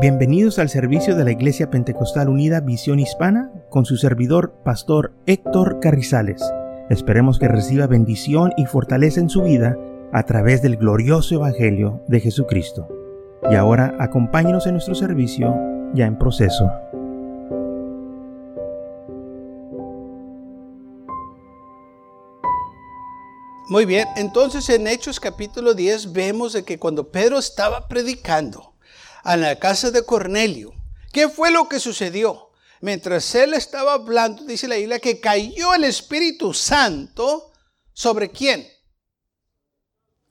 Bienvenidos al servicio de la Iglesia Pentecostal Unida Visión Hispana con su servidor, Pastor Héctor Carrizales. Esperemos que reciba bendición y fortaleza en su vida a través del glorioso Evangelio de Jesucristo. Y ahora acompáñenos en nuestro servicio ya en proceso. Muy bien, entonces en Hechos capítulo 10 vemos de que cuando Pedro estaba predicando, a la casa de Cornelio. ¿Qué fue lo que sucedió? Mientras él estaba hablando, dice la Biblia, que cayó el Espíritu Santo sobre quién?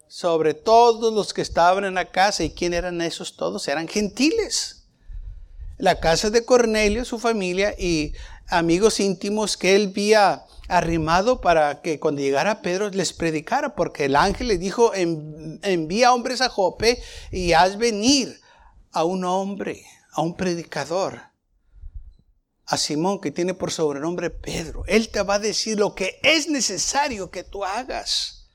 Sobre todos los que estaban en la casa. ¿Y quién eran esos todos? Eran gentiles. La casa de Cornelio, su familia y amigos íntimos que él había arrimado para que cuando llegara Pedro les predicara, porque el ángel le dijo, envía hombres a Jope y haz venir a un hombre, a un predicador, a Simón que tiene por sobrenombre Pedro. Él te va a decir lo que es necesario que tú hagas.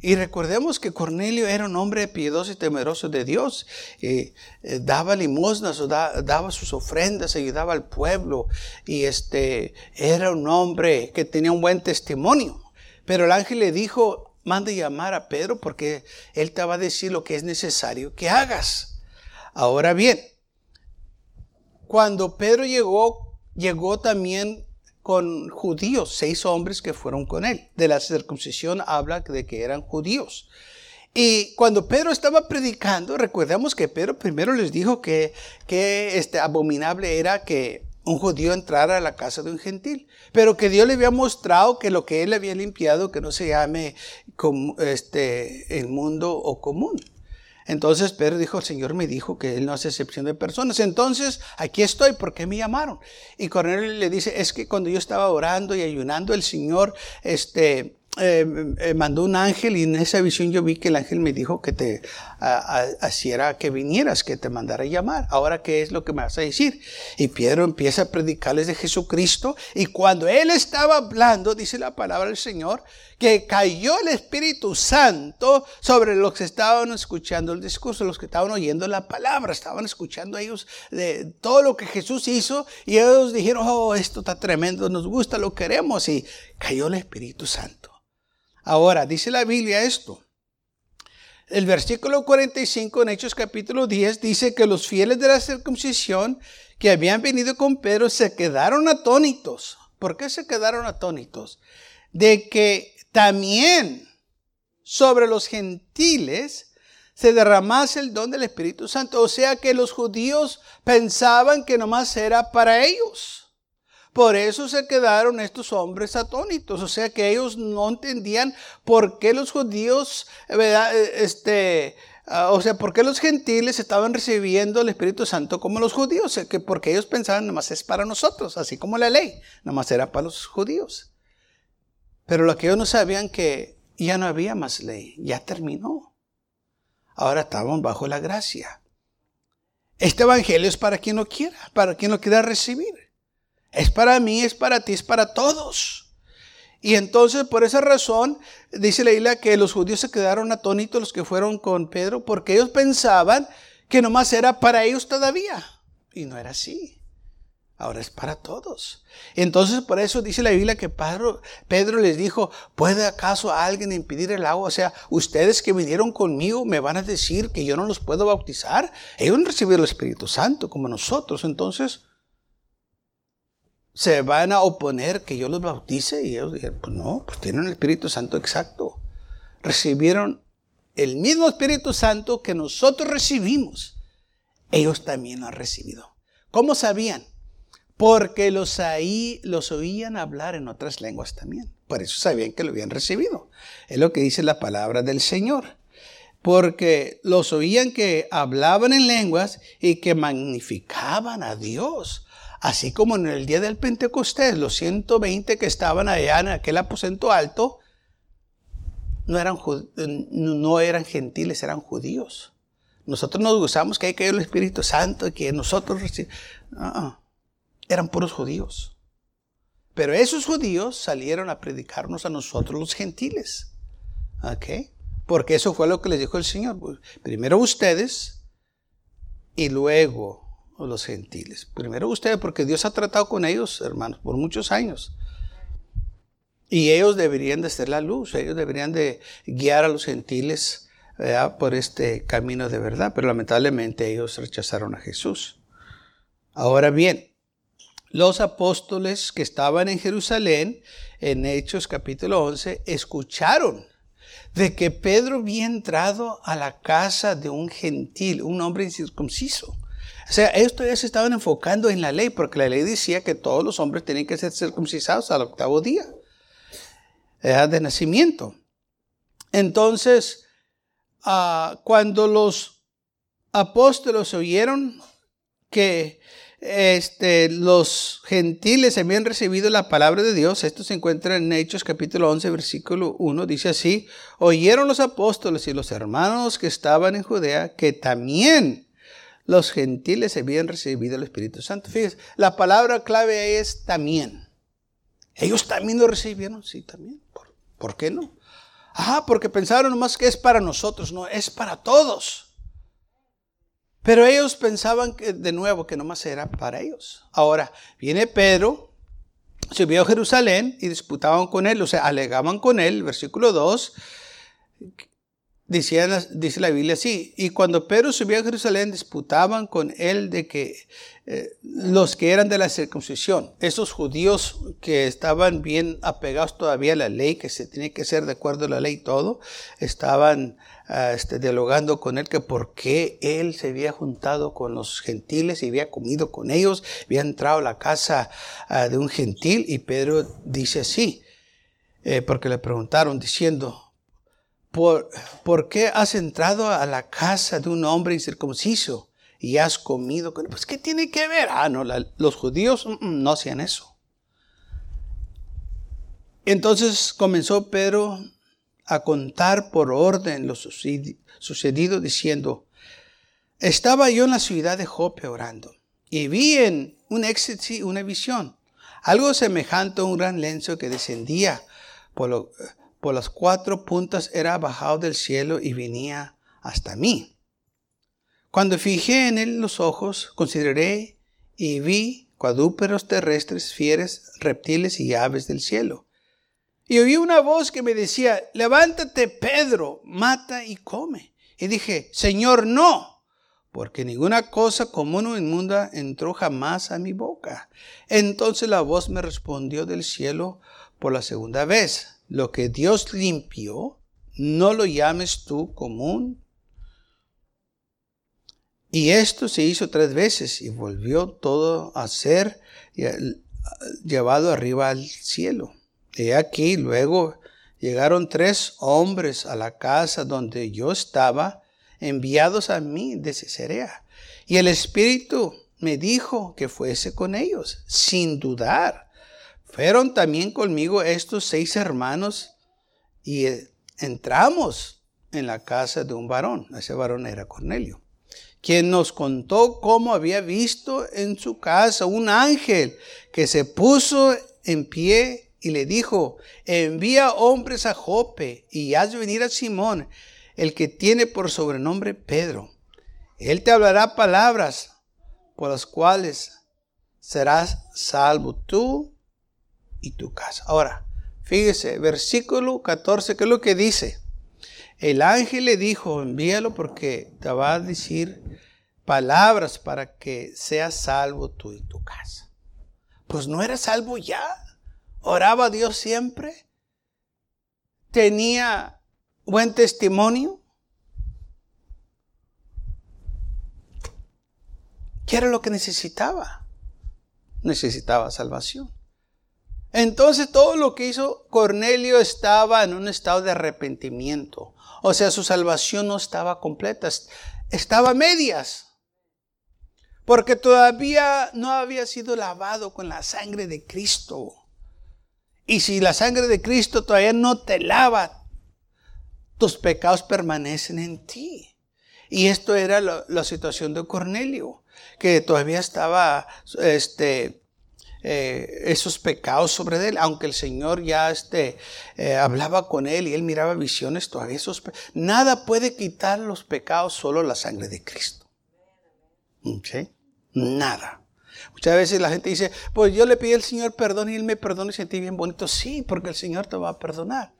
Y recordemos que Cornelio era un hombre piedoso y temeroso de Dios. Eh, daba limosnas, daba sus ofrendas, ayudaba al pueblo. Y este, era un hombre que tenía un buen testimonio. Pero el ángel le dijo, manda llamar a Pedro porque él te va a decir lo que es necesario que hagas. Ahora bien, cuando Pedro llegó, llegó también con judíos, seis hombres que fueron con él. De la circuncisión habla de que eran judíos. Y cuando Pedro estaba predicando, recordemos que Pedro primero les dijo que, que este abominable era que un judío entrara a la casa de un gentil, pero que Dios le había mostrado que lo que él había limpiado, que no se llame como este, el mundo o común. Entonces Pedro dijo, el Señor me dijo que Él no hace excepción de personas. Entonces, aquí estoy, ¿por qué me llamaron? Y Cornelio le dice, es que cuando yo estaba orando y ayunando, el Señor, este, eh, mandó un ángel y en esa visión yo vi que el ángel me dijo que te hiciera que vinieras, que te mandara a llamar. Ahora, ¿qué es lo que me vas a decir? Y Pedro empieza a predicarles de Jesucristo y cuando él estaba hablando, dice la palabra del Señor, que cayó el Espíritu Santo sobre los que estaban escuchando el discurso, los que estaban oyendo la palabra, estaban escuchando a ellos de todo lo que Jesús hizo y ellos dijeron, oh, esto está tremendo, nos gusta, lo queremos y cayó el Espíritu Santo. Ahora, dice la Biblia esto. El versículo 45 en Hechos capítulo 10 dice que los fieles de la circuncisión que habían venido con Pedro se quedaron atónitos. ¿Por qué se quedaron atónitos? De que también sobre los gentiles se derramase el don del Espíritu Santo. O sea que los judíos pensaban que nomás era para ellos. Por eso se quedaron estos hombres atónitos, o sea que ellos no entendían por qué los judíos, eh, este, ah, o sea, por qué los gentiles estaban recibiendo el Espíritu Santo como los judíos, que porque ellos pensaban nomás es para nosotros, así como la ley, nomás era para los judíos. Pero lo que ellos no sabían que ya no había más ley, ya terminó. Ahora estaban bajo la gracia. Este evangelio es para quien lo quiera, para quien lo quiera recibir. Es para mí, es para ti, es para todos. Y entonces por esa razón dice la isla que los judíos se quedaron atónitos los que fueron con Pedro porque ellos pensaban que nomás era para ellos todavía. Y no era así. Ahora es para todos. Entonces por eso dice la Biblia que Pedro, Pedro les dijo, ¿puede acaso alguien impedir el agua? O sea, ustedes que vinieron conmigo me van a decir que yo no los puedo bautizar. Ellos han recibido el Espíritu Santo como nosotros. Entonces, se van a oponer que yo los bautice y ellos dijeron, pues no, pues tienen el Espíritu Santo exacto. Recibieron el mismo Espíritu Santo que nosotros recibimos. Ellos también lo han recibido. ¿Cómo sabían? Porque los ahí los oían hablar en otras lenguas también. Por eso sabían que lo habían recibido. Es lo que dice la palabra del Señor. Porque los oían que hablaban en lenguas y que magnificaban a Dios. Así como en el día del Pentecostés, los 120 que estaban allá en aquel aposento alto, no eran, no eran gentiles, eran judíos. Nosotros nos gozamos que hay caído el Espíritu Santo que nosotros no, eran puros judíos. Pero esos judíos salieron a predicarnos a nosotros los gentiles. ¿Ok? Porque eso fue lo que les dijo el Señor. Primero ustedes y luego los gentiles. Primero ustedes, porque Dios ha tratado con ellos, hermanos, por muchos años. Y ellos deberían de ser la luz, ellos deberían de guiar a los gentiles por este camino de verdad, pero lamentablemente ellos rechazaron a Jesús. Ahora bien, los apóstoles que estaban en Jerusalén, en Hechos capítulo 11, escucharon de que Pedro había entrado a la casa de un gentil, un hombre incircunciso. O sea, ellos todavía se estaban enfocando en la ley, porque la ley decía que todos los hombres tenían que ser circuncisados al octavo día de nacimiento. Entonces, ah, cuando los apóstoles oyeron que este, los gentiles habían recibido la palabra de Dios. Esto se encuentra en Hechos capítulo 11, versículo 1. Dice así, oyeron los apóstoles y los hermanos que estaban en Judea que también los gentiles habían recibido el Espíritu Santo. Fíjense, la palabra clave es también. Ellos también lo recibieron, sí, también. ¿Por, ¿por qué no? Ah, porque pensaron nomás que es para nosotros, no, es para todos. Pero ellos pensaban que de nuevo que nomás era para ellos. Ahora, viene Pedro, subió a Jerusalén y disputaban con él, o sea, alegaban con él, versículo 2, dice la Biblia así, y cuando Pedro subió a Jerusalén disputaban con él de que eh, los que eran de la circuncisión, esos judíos que estaban bien apegados todavía a la ley, que se tiene que ser de acuerdo a la ley todo, estaban ah, este, dialogando con él que por qué él se había juntado con los gentiles y había comido con ellos, había entrado a la casa ah, de un gentil y Pedro dice así, eh, porque le preguntaron diciendo, ¿Por, ¿por, qué has entrado a la casa de un hombre incircunciso y has comido? Pues, ¿qué tiene que ver? Ah, no, los judíos mm, mm, no hacían eso. Entonces comenzó Pedro a contar por orden lo sucedido, diciendo, estaba yo en la ciudad de Jope orando y vi en un éxtasis una visión, algo semejante a un gran lenzo que descendía por, lo, por las cuatro puntas era bajado del cielo y venía hasta mí. Cuando fijé en él los ojos, consideré y vi cuadrúpedos terrestres, fieres, reptiles y aves del cielo. Y oí una voz que me decía, levántate, Pedro, mata y come. Y dije, Señor, no, porque ninguna cosa común o inmunda entró jamás a mi boca. Entonces la voz me respondió del cielo por la segunda vez lo que Dios limpió, no lo llames tú común. Y esto se hizo tres veces y volvió todo a ser llevado arriba al cielo. Y aquí luego llegaron tres hombres a la casa donde yo estaba, enviados a mí de Cesarea. Y el Espíritu me dijo que fuese con ellos, sin dudar. Fueron también conmigo estos seis hermanos y eh, entramos en la casa de un varón. Ese varón era Cornelio, quien nos contó cómo había visto en su casa un ángel que se puso en pie y le dijo, envía hombres a Jope y haz venir a Simón, el que tiene por sobrenombre Pedro. Él te hablará palabras por las cuales serás salvo tú y tu casa. Ahora, fíjese, versículo 14, ¿qué es lo que dice? El ángel le dijo, envíalo porque te va a decir palabras para que seas salvo tú y tu casa. Pues no era salvo ya. Oraba a Dios siempre. Tenía buen testimonio. ¿Qué era lo que necesitaba? Necesitaba salvación. Entonces todo lo que hizo Cornelio estaba en un estado de arrepentimiento. O sea, su salvación no estaba completa, estaba a medias. Porque todavía no había sido lavado con la sangre de Cristo. Y si la sangre de Cristo todavía no te lava, tus pecados permanecen en ti. Y esto era la, la situación de Cornelio, que todavía estaba este, eh, esos pecados sobre él, aunque el Señor ya este, eh, hablaba con él y él miraba visiones, todavía esos nada puede quitar los pecados, solo la sangre de Cristo. ¿Sí? Nada. Muchas veces la gente dice, pues yo le pedí al Señor perdón y Él me perdonó y sentí bien bonito. Sí, porque el Señor te va a perdonar.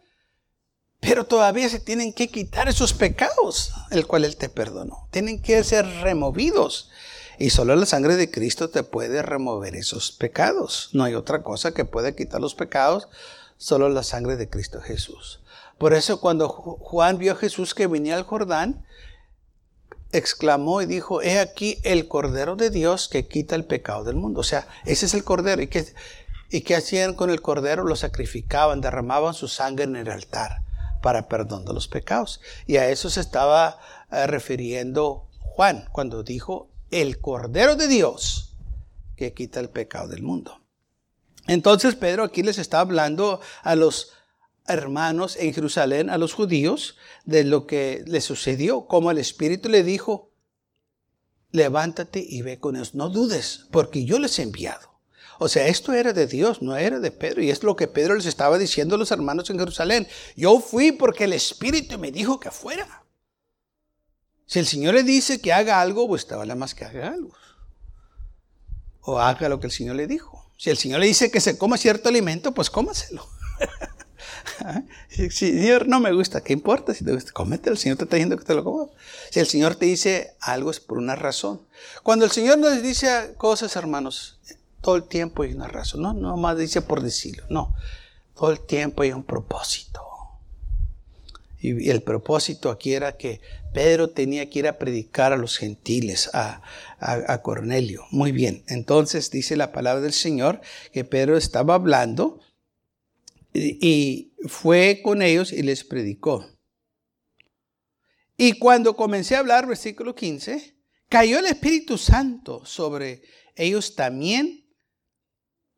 Pero todavía se tienen que quitar esos pecados, el cual Él te perdonó. Tienen que ser removidos. Y solo la sangre de Cristo te puede remover esos pecados. No hay otra cosa que pueda quitar los pecados, solo la sangre de Cristo Jesús. Por eso cuando Juan vio a Jesús que venía al Jordán, exclamó y dijo, he aquí el Cordero de Dios que quita el pecado del mundo. O sea, ese es el Cordero. ¿Y qué, y qué hacían con el Cordero? Lo sacrificaban, derramaban su sangre en el altar para perdón de los pecados. Y a eso se estaba eh, refiriendo Juan cuando dijo, el Cordero de Dios que quita el pecado del mundo. Entonces Pedro aquí les está hablando a los hermanos en Jerusalén, a los judíos, de lo que le sucedió, como el Espíritu le dijo, levántate y ve con ellos, no dudes, porque yo les he enviado. O sea, esto era de Dios, no era de Pedro. Y es lo que Pedro les estaba diciendo a los hermanos en Jerusalén. Yo fui porque el Espíritu me dijo que fuera. Si el Señor le dice que haga algo, pues vale más que haga algo. O haga lo que el Señor le dijo. Si el Señor le dice que se coma cierto alimento, pues cómaselo. si Señor no me gusta, ¿qué importa? Si te gusta, cómetelo. El Señor te está diciendo que te lo comas. Si el Señor te dice algo es por una razón. Cuando el Señor nos dice cosas, hermanos, todo el tiempo hay una razón. No, no más dice por decirlo. No. Todo el tiempo hay un propósito. Y el propósito aquí era que Pedro tenía que ir a predicar a los gentiles, a, Cornelio. Muy bien, entonces dice la palabra del Señor que Pedro estaba hablando y, fue con ellos y les predicó. Y cuando comencé a hablar, versículo 15, cayó el Espíritu Santo sobre ellos también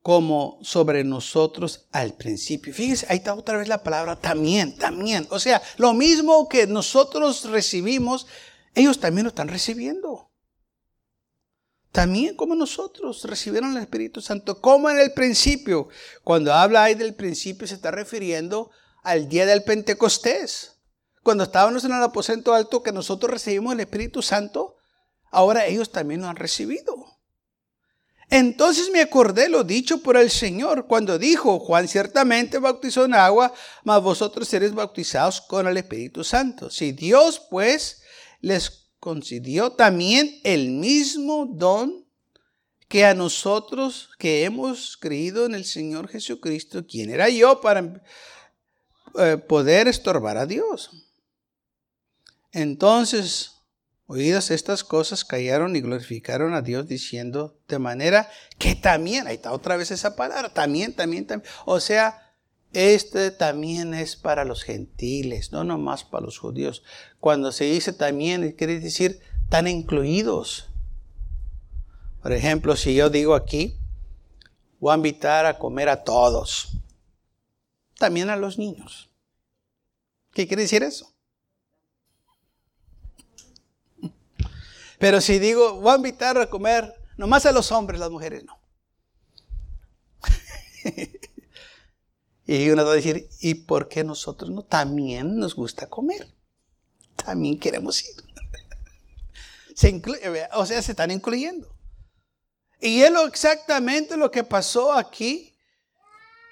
como sobre nosotros al principio. Fíjense, ahí está otra vez la palabra también, también. O sea, lo mismo que nosotros recibimos, ellos también lo están recibiendo. También como nosotros recibieron el Espíritu Santo, como en el principio. Cuando habla ahí del principio se está refiriendo al día del Pentecostés. Cuando estábamos en el aposento alto que nosotros recibimos el Espíritu Santo, ahora ellos también lo han recibido. Entonces me acordé lo dicho por el Señor cuando dijo, Juan ciertamente bautizó en agua, mas vosotros seréis bautizados con el Espíritu Santo. Si Dios pues les concedió también el mismo don que a nosotros que hemos creído en el Señor Jesucristo, ¿quién era yo para eh, poder estorbar a Dios? Entonces Oídas estas cosas, callaron y glorificaron a Dios diciendo de manera que también, ahí está otra vez esa palabra, también, también, también. O sea, este también es para los gentiles, no nomás para los judíos. Cuando se dice también, quiere decir, están incluidos. Por ejemplo, si yo digo aquí, voy a invitar a comer a todos, también a los niños. ¿Qué quiere decir eso? Pero si digo, voy a invitar a comer, nomás a los hombres, las mujeres no. y uno va a decir, ¿y por qué nosotros no? También nos gusta comer. También queremos ir. se o sea, se están incluyendo. Y es exactamente lo que pasó aquí,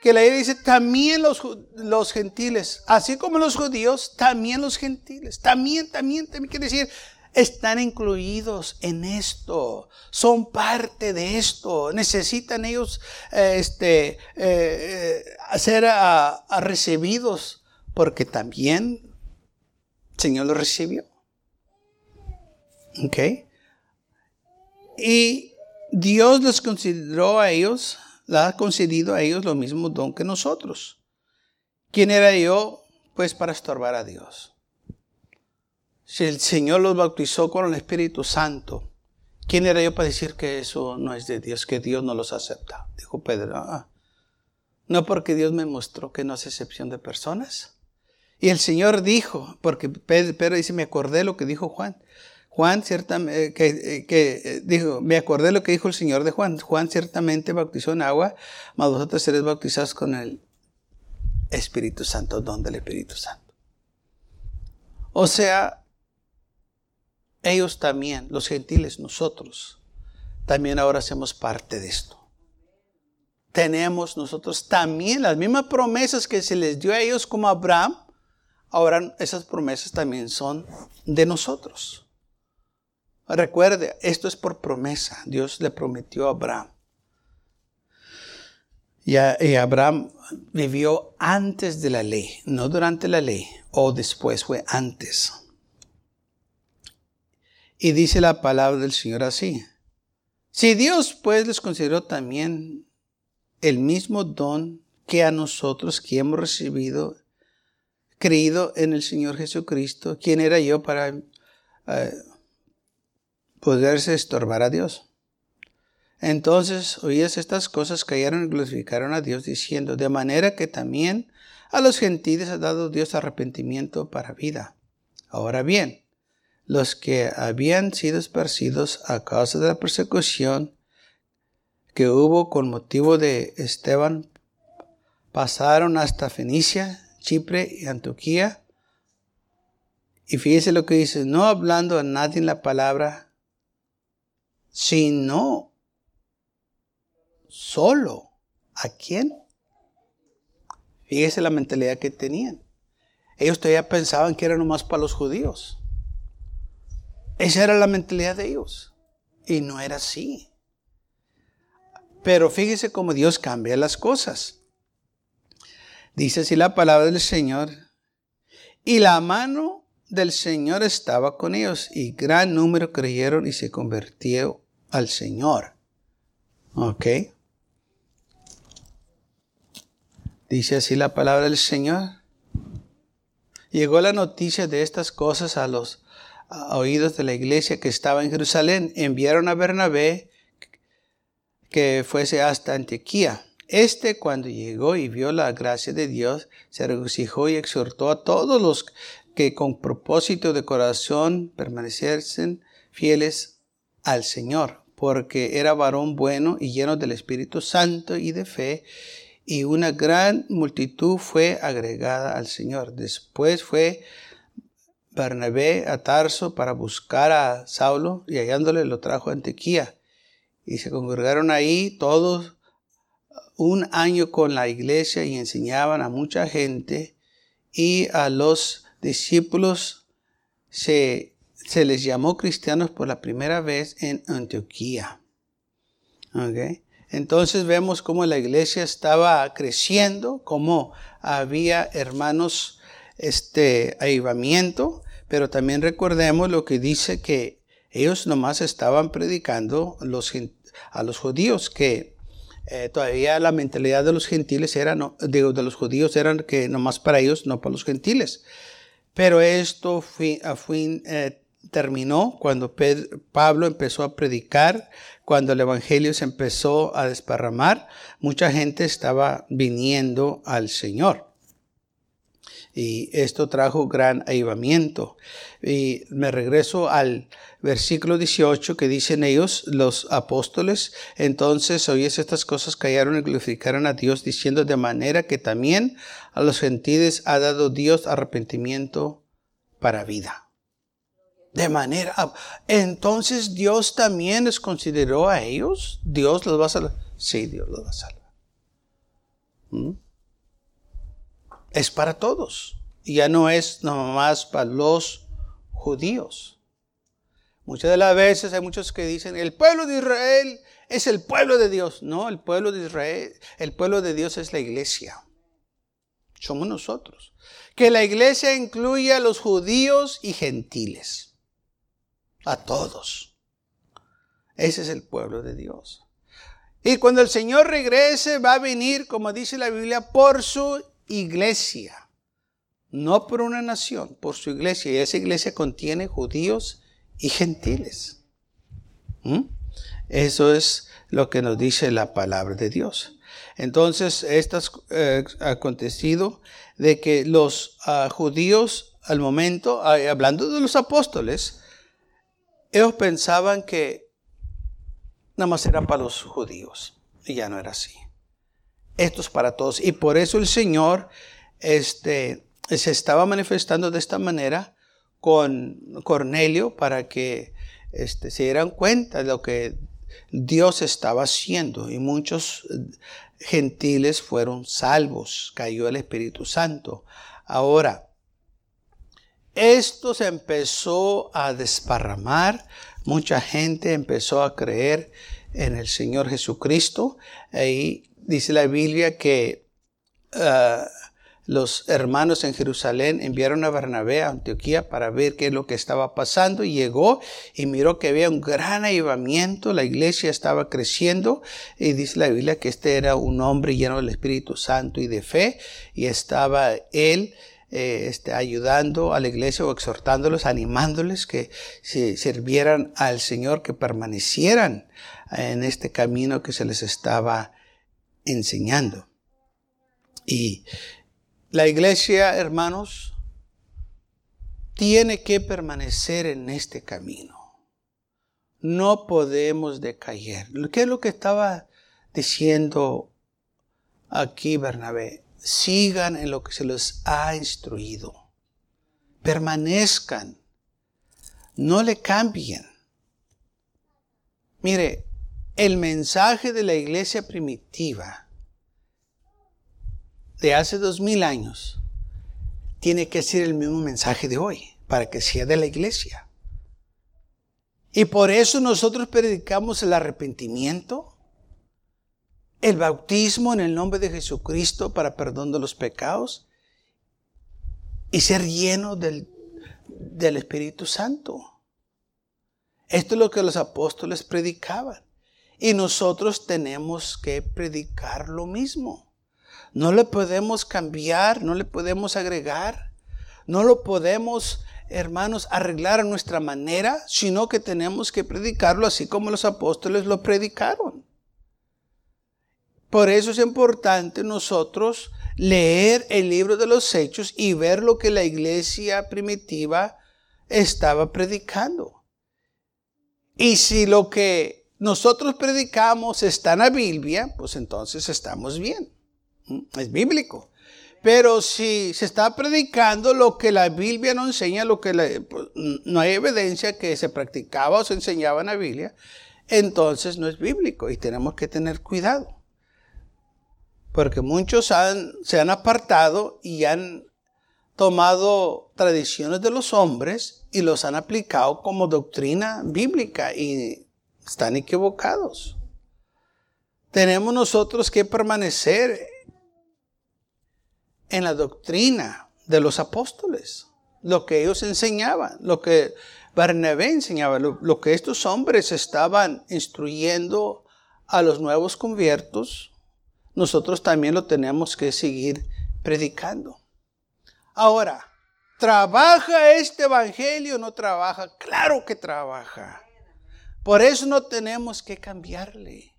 que la Biblia dice, también los, los gentiles, así como los judíos, también los gentiles, también, también, también quiere decir, están incluidos en esto, son parte de esto, necesitan ellos eh, este, eh, eh, ser recibidos porque también el Señor los recibió. ¿Ok? Y Dios les consideró a ellos, le ha concedido a ellos lo mismo don que nosotros. ¿Quién era yo? Pues para estorbar a Dios. Si el Señor los bautizó con el Espíritu Santo, ¿quién era yo para decir que eso no es de Dios, que Dios no los acepta? Dijo Pedro. Ah, no porque Dios me mostró que no hace excepción de personas. Y el Señor dijo, porque Pedro dice, me acordé lo que dijo Juan. Juan ciertamente, eh, que, eh, que, eh, dijo, me acordé lo que dijo el Señor de Juan. Juan ciertamente bautizó en agua, mas vosotros seréis bautizados con el Espíritu Santo, don del Espíritu Santo. O sea, ellos también, los gentiles, nosotros, también ahora hacemos parte de esto. Tenemos nosotros también las mismas promesas que se les dio a ellos como a Abraham, ahora esas promesas también son de nosotros. Recuerde, esto es por promesa. Dios le prometió a Abraham. Y, Abraham vivió antes de la ley, no durante la ley, o después, fue antes. Y dice la palabra del Señor así. Si Dios pues les consideró también el mismo don que a nosotros que hemos recibido, creído en el Señor Jesucristo, ¿quién era yo para eh, poderse estorbar a Dios? Entonces, oídas estas cosas, cayeron y glorificaron a Dios, diciendo, de manera que también a los gentiles ha dado Dios arrepentimiento para vida. Ahora bien, los que habían sido esparcidos a causa de la persecución que hubo con motivo de Esteban, pasaron hasta Fenicia, Chipre y Antioquía. Y fíjese lo que dice, no hablando a nadie en la palabra, sino solo. ¿A quién? Fíjese la mentalidad que tenían. Ellos todavía pensaban que era nomás para los judíos. Esa era la mentalidad de ellos. Y no era así. Pero fíjese cómo Dios cambia las cosas. Dice así la palabra del Señor. Y la mano del Señor estaba con ellos y gran número creyeron y se convirtió al Señor. ¿Ok? Dice así la palabra del Señor. Llegó la noticia de estas cosas a los oídos de la iglesia que estaba en Jerusalén. Enviaron a Bernabé que fuese hasta Antioquía. Este, cuando llegó y vio la gracia de Dios, se regocijó y exhortó a todos los que con propósito de corazón permaneciesen fieles al Señor, porque era varón bueno y lleno del Espíritu Santo y de fe, y una gran multitud fue agregada al Señor. Después fue Bernabé a Tarso para buscar a Saulo y hallándole lo trajo a Antioquía. Y se congregaron ahí todos un año con la iglesia y enseñaban a mucha gente y a los discípulos se, se les llamó cristianos por la primera vez en Antioquía. Okay. Entonces vemos cómo la iglesia estaba creciendo, cómo había hermanos, este avivamiento, pero también recordemos lo que dice que ellos nomás estaban predicando a los judíos, que eh, todavía la mentalidad de los gentiles era, de los judíos eran que nomás para ellos, no para los gentiles. Pero esto eh, terminó cuando Pablo empezó a predicar, cuando el Evangelio se empezó a desparramar, mucha gente estaba viniendo al Señor. Y esto trajo gran avivamiento. Y me regreso al versículo 18 que dicen ellos, los apóstoles, entonces oyes estas cosas cayeron y glorificaron a Dios diciendo de manera que también a los gentiles ha dado Dios arrepentimiento para vida. De manera, entonces Dios también les consideró a ellos. Dios los va a salvar. Sí, Dios los va a salvar. ¿Mm? Es para todos. Ya no es nomás para los judíos. Muchas de las veces hay muchos que dicen, el pueblo de Israel es el pueblo de Dios. No, el pueblo de Israel, el pueblo de Dios es la iglesia. Somos nosotros. Que la iglesia incluya a los judíos y gentiles a todos. Ese es el pueblo de Dios. Y cuando el Señor regrese, va a venir, como dice la Biblia, por su iglesia. No por una nación, por su iglesia. Y esa iglesia contiene judíos y gentiles. ¿Mm? Eso es lo que nos dice la palabra de Dios. Entonces, esto eh, ha acontecido de que los ah, judíos, al momento, ah, hablando de los apóstoles, ellos pensaban que nada más era para los judíos. Y ya no era así. Esto es para todos. Y por eso el Señor este, se estaba manifestando de esta manera con Cornelio para que este, se dieran cuenta de lo que Dios estaba haciendo y muchos gentiles fueron salvos, cayó el Espíritu Santo. Ahora, esto se empezó a desparramar, mucha gente empezó a creer en el Señor Jesucristo. Ahí dice la Biblia que ah, los hermanos en Jerusalén enviaron a Bernabé a Antioquía para ver qué es lo que estaba pasando y llegó y miró que había un gran avivamiento, la iglesia estaba creciendo y dice la Biblia que este era un hombre lleno del Espíritu Santo y de fe y estaba él eh, este, ayudando a la iglesia o exhortándolos, animándoles que sirvieran al Señor, que permanecieran en este camino que se les estaba enseñando. Y la iglesia, hermanos, tiene que permanecer en este camino. No podemos decaer. ¿Qué es lo que estaba diciendo aquí Bernabé? Sigan en lo que se les ha instruido. Permanezcan. No le cambien. Mire, el mensaje de la iglesia primitiva de hace dos mil años tiene que ser el mismo mensaje de hoy para que sea de la iglesia. Y por eso nosotros predicamos el arrepentimiento, el bautismo en el nombre de Jesucristo para perdón de los pecados y ser lleno del, del Espíritu Santo. Esto es lo que los apóstoles predicaban. Y nosotros tenemos que predicar lo mismo. No le podemos cambiar, no le podemos agregar, no lo podemos, hermanos, arreglar a nuestra manera, sino que tenemos que predicarlo así como los apóstoles lo predicaron. Por eso es importante nosotros leer el libro de los hechos y ver lo que la iglesia primitiva estaba predicando. Y si lo que nosotros predicamos está en la Biblia, pues entonces estamos bien. Es bíblico. Pero si se está predicando lo que la Biblia no enseña, lo que pues, no hay evidencia que se practicaba o se enseñaba en la Biblia, entonces no es bíblico y tenemos que tener cuidado. Porque muchos se han apartado y han tomado tradiciones de los hombres y los han aplicado como doctrina bíblica y están equivocados. Tenemos nosotros que permanecer en la doctrina de los apóstoles, lo que ellos enseñaban, lo que Barnabé enseñaba, lo, que estos hombres estaban instruyendo a los nuevos conviertos, nosotros también lo tenemos que seguir predicando. Ahora, ¿trabaja este evangelio o no trabaja? Claro que trabaja. Por eso no tenemos que cambiarle.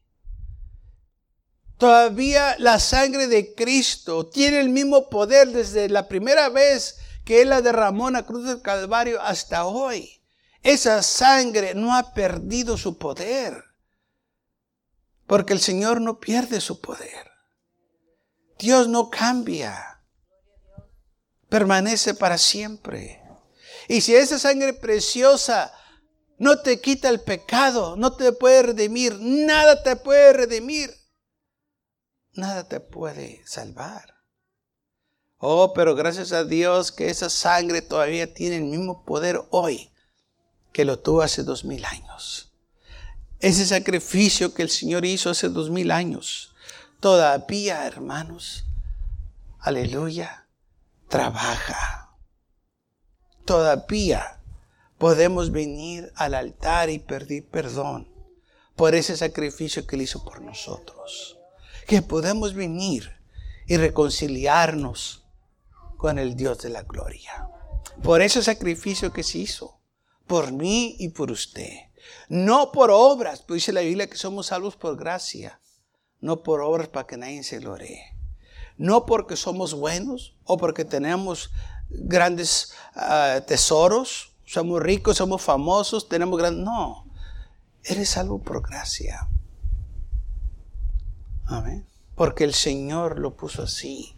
Todavía la sangre de Cristo tiene el mismo poder desde la primera vez que Él la derramó en la cruz del Calvario hasta hoy. Esa sangre no ha perdido su poder. Porque el Señor no pierde su poder. Dios no cambia. Permanece para siempre. Y si esa sangre preciosa no te quita el pecado, no te puede redimir, nada te puede redimir nada te puede salvar. Oh, pero gracias a Dios que esa sangre todavía tiene el mismo poder hoy que lo tuvo hace dos mil años. Ese sacrificio que el Señor hizo hace dos mil años, todavía, hermanos, aleluya, trabaja. Todavía podemos venir al altar y pedir perdón por ese sacrificio que Él hizo por nosotros que podemos venir y reconciliarnos con el Dios de la gloria. Por ese sacrificio que se hizo, por mí y por usted. No por obras, pues dice la Biblia que somos salvos por gracia, no por obras para que nadie se gloree. No porque somos buenos o porque tenemos grandes ah, tesoros, somos ricos, somos famosos, tenemos grandes... No, eres salvo por gracia. Amén. Porque el Señor lo puso así.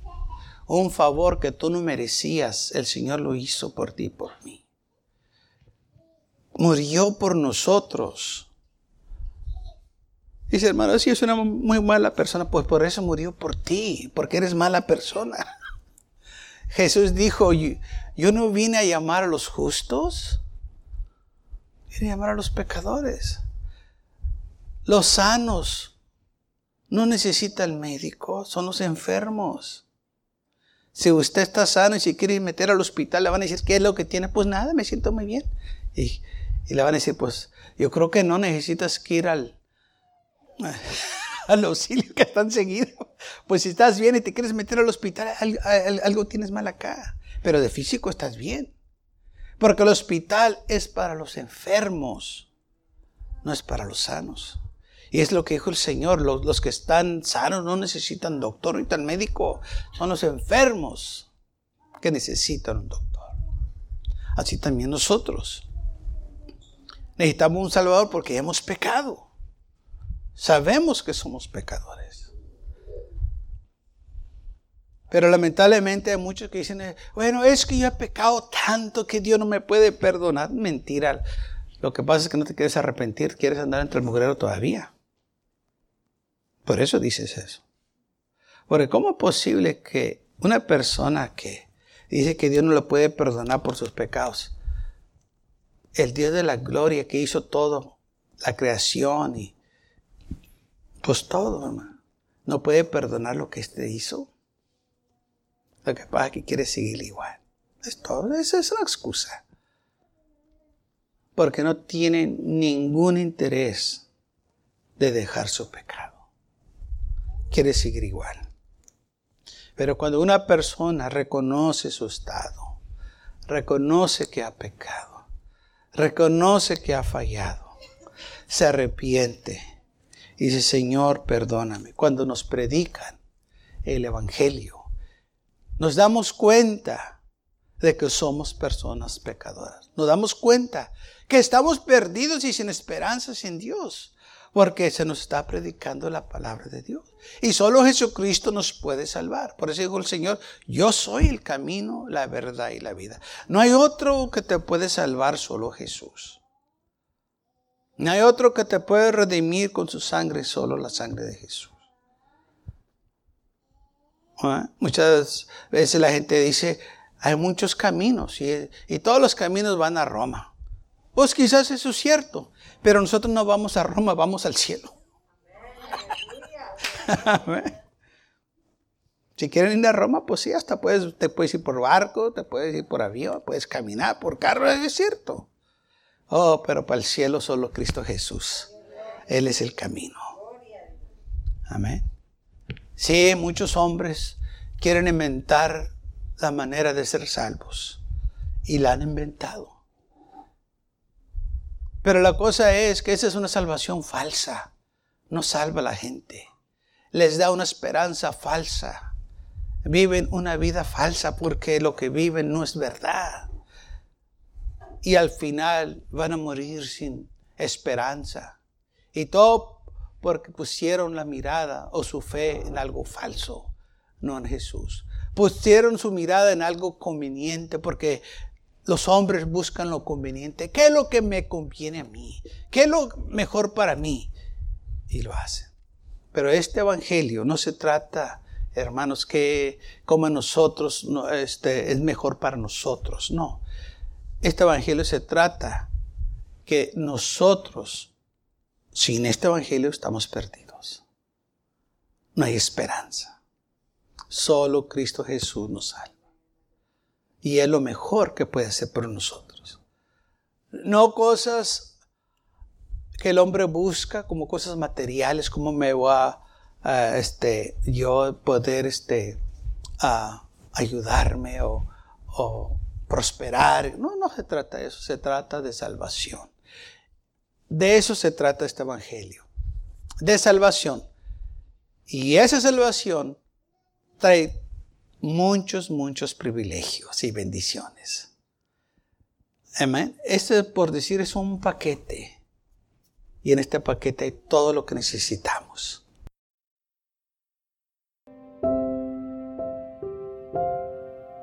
Un favor que tú no merecías, el Señor lo hizo por ti y por mí. murió por nosotros. Dice, hermano, si es una muy mala persona, pues por eso murió por ti, porque eres mala persona. Jesús dijo, yo no vine a llamar a los justos, vine a llamar a los pecadores. Los sanos no necesitan médico, son los enfermos. Si usted está sano y si quiere meter al hospital, le van a decir, ¿qué es lo que tiene? Pues nada, me siento muy bien. Y, le van a decir, pues yo creo que no necesitas ir al, al auxilio que están seguido. Pues si estás bien y te quieres meter al hospital, algo, tienes mal acá. Pero de físico estás bien. Porque el hospital es para los enfermos, no es para los sanos. Y es lo que dijo el Señor, los, los, que están sanos no necesitan doctor ni tan médico, son los enfermos que necesitan un doctor. Así también nosotros. Necesitamos un Salvador porque hemos pecado. Sabemos que somos pecadores. Pero lamentablemente hay muchos que dicen, bueno, es que yo he pecado tanto que Dios no me puede perdonar. Mentira. Lo que pasa es que no te quieres arrepentir, quieres andar entre el mugrero todavía. Por eso dices eso. Porque ¿cómo es posible que una persona que dice que Dios no le puede perdonar por sus pecados, el Dios de la gloria que hizo todo, la creación y pues todo, hermano. No puede perdonar lo que éste hizo. Lo que pasa es que quiere seguir igual. Es todo. Esa es una excusa. Porque no tiene ningún interés de dejar su pecado. Quiere seguir igual. Pero cuando una persona reconoce su estado, reconoce que ha pecado, reconoce que ha fallado, se arrepiente, dice, Señor, perdóname. Cuando nos predican el Evangelio, nos damos cuenta de que somos personas pecadoras. Nos damos cuenta que estamos perdidos y sin esperanza sin Dios, porque se nos está predicando la palabra de Dios. Y solo Jesucristo nos puede salvar. Por eso dijo el Señor, yo soy el camino, la verdad y la vida. No hay otro que te puede salvar, solo Jesús. No hay otro que te puede redimir con su sangre, solo la sangre de Jesús. ¿Ah? Muchas veces la gente dice, hay muchos caminos y, y, todos los caminos van a Roma. Pues quizás eso es cierto, pero nosotros no vamos a Roma, vamos al cielo. si quieren ir a Roma, pues sí, hasta puedes, te puedes ir por barco, te puedes ir por avión, puedes caminar por carro, es cierto. Oh, pero para el cielo solo Cristo Jesús. Él es el camino. Amén. Sí, muchos hombres quieren inventar la manera de ser salvos. Y la han inventado. Pero la cosa es que esa es una salvación falsa. No salva a la gente. Les da una esperanza falsa. Viven una vida falsa porque lo que viven no es verdad y al final van a morir sin esperanza. Y todo porque pusieron la mirada o su fe en algo falso, no en Jesús. Pusieron su mirada en algo conveniente porque los hombres buscan lo conveniente. ¿Qué es lo que me conviene a mí? ¿Qué es lo mejor para mí? Y lo hacen. Pero este evangelio no se trata, hermanos, que como nosotros este, es mejor para nosotros. No. Este evangelio se trata que nosotros, sin este evangelio, estamos perdidos. No hay esperanza. Solo Cristo Jesús nos salva. Y es lo mejor que puede hacer por nosotros. No cosas que el hombre busca como cosas materiales, como me va a, este, yo poder este, ayudarme o, o prosperar. No, no se trata de eso, se trata de salvación. De eso se trata este Evangelio, de salvación. Y esa salvación trae muchos, muchos privilegios y bendiciones. Amén. Este, por decir, es un paquete. Y en este paquete hay todo lo que necesitamos.